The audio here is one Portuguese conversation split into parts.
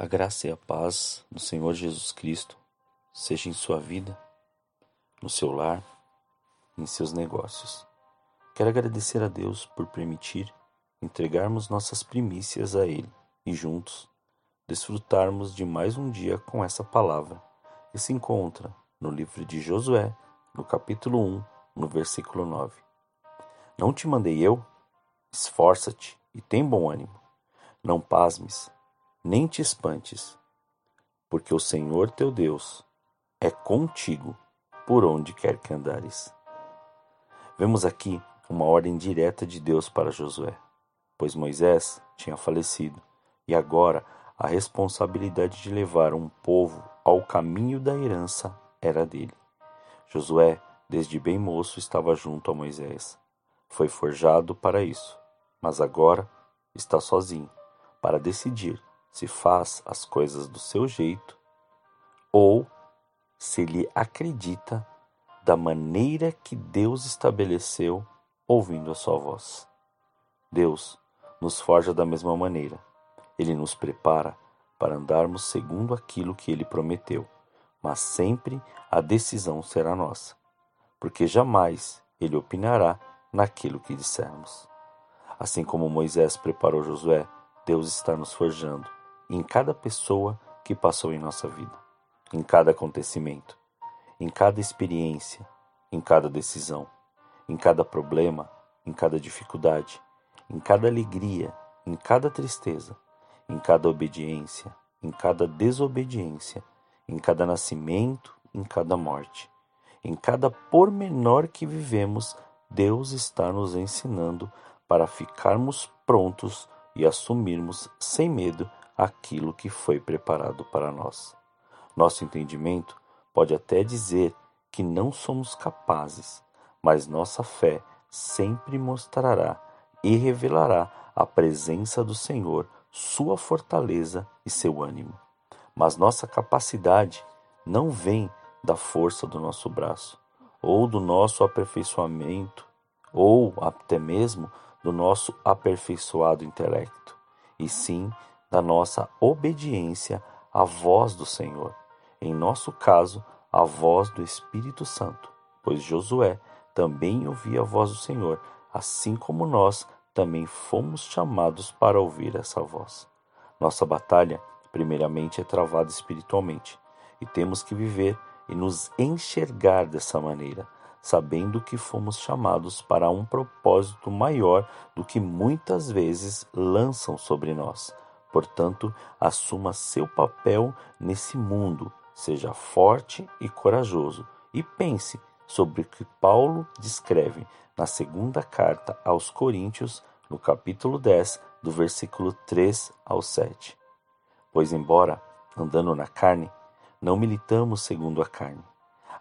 A graça e a paz do Senhor Jesus Cristo seja em sua vida, no seu lar, em seus negócios. Quero agradecer a Deus por permitir entregarmos nossas primícias a Ele e juntos desfrutarmos de mais um dia com essa palavra que se encontra no livro de Josué, no capítulo 1, no versículo 9. Não te mandei eu? Esforça-te e tem bom ânimo. Não pasmes, nem te espantes, porque o Senhor teu Deus é contigo por onde quer que andares. Vemos aqui uma ordem direta de Deus para Josué, pois Moisés tinha falecido e agora a responsabilidade de levar um povo ao caminho da herança era dele. Josué, desde bem moço, estava junto a Moisés. Foi forjado para isso, mas agora está sozinho para decidir se faz as coisas do seu jeito ou se lhe acredita da maneira que Deus estabeleceu ouvindo a sua voz. Deus nos forja da mesma maneira ele nos prepara para andarmos segundo aquilo que ele prometeu, mas sempre a decisão será nossa, porque jamais ele opinará naquilo que dissermos. Assim como Moisés preparou Josué, Deus está nos forjando em cada pessoa que passou em nossa vida, em cada acontecimento, em cada experiência, em cada decisão, em cada problema, em cada dificuldade, em cada alegria, em cada tristeza em cada obediência, em cada desobediência, em cada nascimento, em cada morte. Em cada pormenor que vivemos, Deus está nos ensinando para ficarmos prontos e assumirmos sem medo aquilo que foi preparado para nós. Nosso entendimento pode até dizer que não somos capazes, mas nossa fé sempre mostrará e revelará a presença do Senhor sua fortaleza e seu ânimo. Mas nossa capacidade não vem da força do nosso braço, ou do nosso aperfeiçoamento, ou até mesmo do nosso aperfeiçoado intelecto, e sim da nossa obediência à voz do Senhor. Em nosso caso, a voz do Espírito Santo, pois Josué também ouvia a voz do Senhor, assim como nós também fomos chamados para ouvir essa voz. Nossa batalha, primeiramente, é travada espiritualmente e temos que viver e nos enxergar dessa maneira, sabendo que fomos chamados para um propósito maior do que muitas vezes lançam sobre nós. Portanto, assuma seu papel nesse mundo, seja forte e corajoso e pense sobre o que Paulo descreve na segunda carta aos Coríntios, no capítulo 10, do versículo 3 ao 7. Pois, embora andando na carne, não militamos segundo a carne.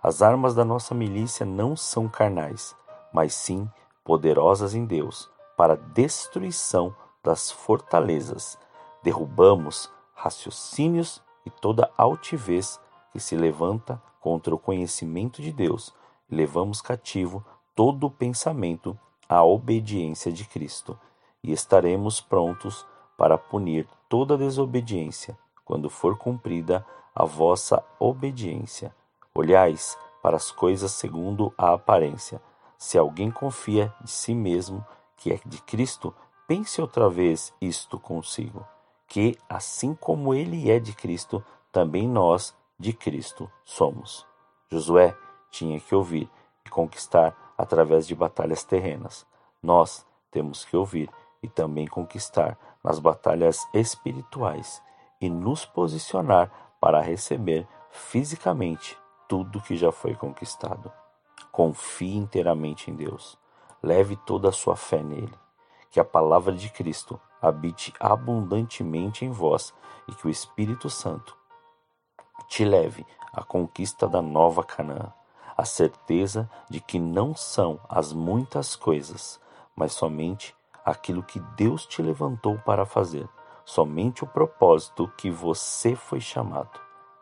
As armas da nossa milícia não são carnais, mas sim poderosas em Deus para a destruição das fortalezas. Derrubamos raciocínios e toda altivez que se levanta contra o conhecimento de Deus e levamos cativo todo o pensamento à obediência de Cristo, e estaremos prontos para punir toda desobediência quando for cumprida a vossa obediência. Olhais para as coisas segundo a aparência. Se alguém confia de si mesmo que é de Cristo, pense outra vez isto consigo, que assim como ele é de Cristo, também nós de Cristo somos. Josué tinha que ouvir e conquistar através de batalhas terrenas. Nós temos que ouvir e também conquistar nas batalhas espirituais e nos posicionar para receber fisicamente tudo que já foi conquistado. Confie inteiramente em Deus. Leve toda a sua fé nele. Que a palavra de Cristo habite abundantemente em vós e que o Espírito Santo te leve à conquista da nova Canaã, a certeza de que não são as muitas coisas, mas somente aquilo que Deus te levantou para fazer, somente o propósito que você foi chamado.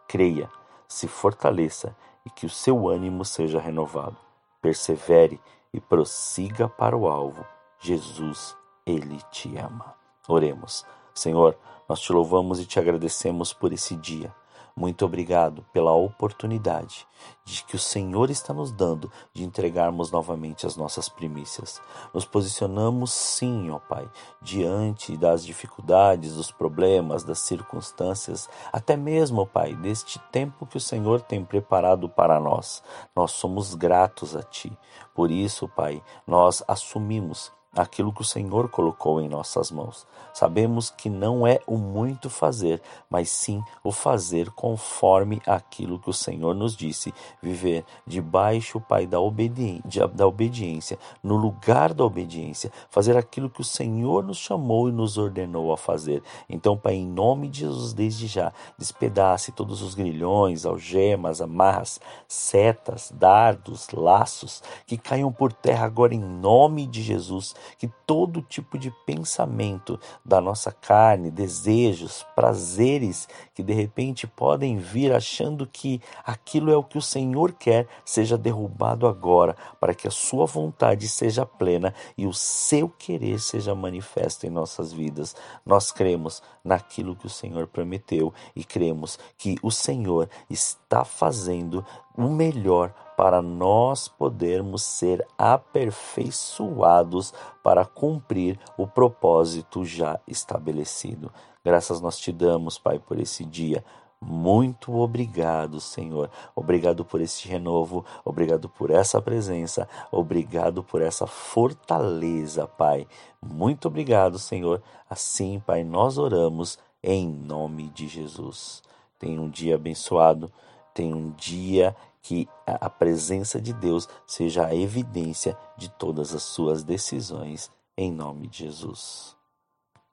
Creia, se fortaleça e que o seu ânimo seja renovado. Persevere e prossiga para o alvo. Jesus, Ele te ama. Oremos. Senhor, nós te louvamos e te agradecemos por esse dia. Muito obrigado pela oportunidade de que o Senhor está nos dando de entregarmos novamente as nossas primícias. Nos posicionamos sim, ó Pai, diante das dificuldades, dos problemas, das circunstâncias, até mesmo, ó Pai, deste tempo que o Senhor tem preparado para nós. Nós somos gratos a Ti. Por isso, Pai, nós assumimos aquilo que o Senhor colocou em nossas mãos. Sabemos que não é o muito fazer, mas sim o fazer conforme aquilo que o Senhor nos disse, viver debaixo, Pai, da, obediência, da obediência, no lugar da obediência, fazer aquilo que o Senhor nos chamou e nos ordenou a fazer. Então, Pai, em nome de Jesus, desde já, despedace todos os grilhões, algemas, amarras, setas, dardos, laços, que caiam por terra agora em nome de Jesus que todo tipo de pensamento da nossa carne, desejos, prazeres que de repente podem vir achando que aquilo é o que o Senhor quer, seja derrubado agora, para que a sua vontade seja plena e o seu querer seja manifesto em nossas vidas. Nós cremos naquilo que o Senhor prometeu e cremos que o Senhor está fazendo o melhor para nós podermos ser aperfeiçoados para cumprir o propósito já estabelecido. Graças nós te damos, Pai, por esse dia. Muito obrigado, Senhor. Obrigado por este renovo, obrigado por essa presença, obrigado por essa fortaleza, Pai. Muito obrigado, Senhor. Assim, Pai, nós oramos em nome de Jesus. Tenha um dia abençoado, tenha um dia que a presença de Deus seja a evidência de todas as suas decisões, em nome de Jesus.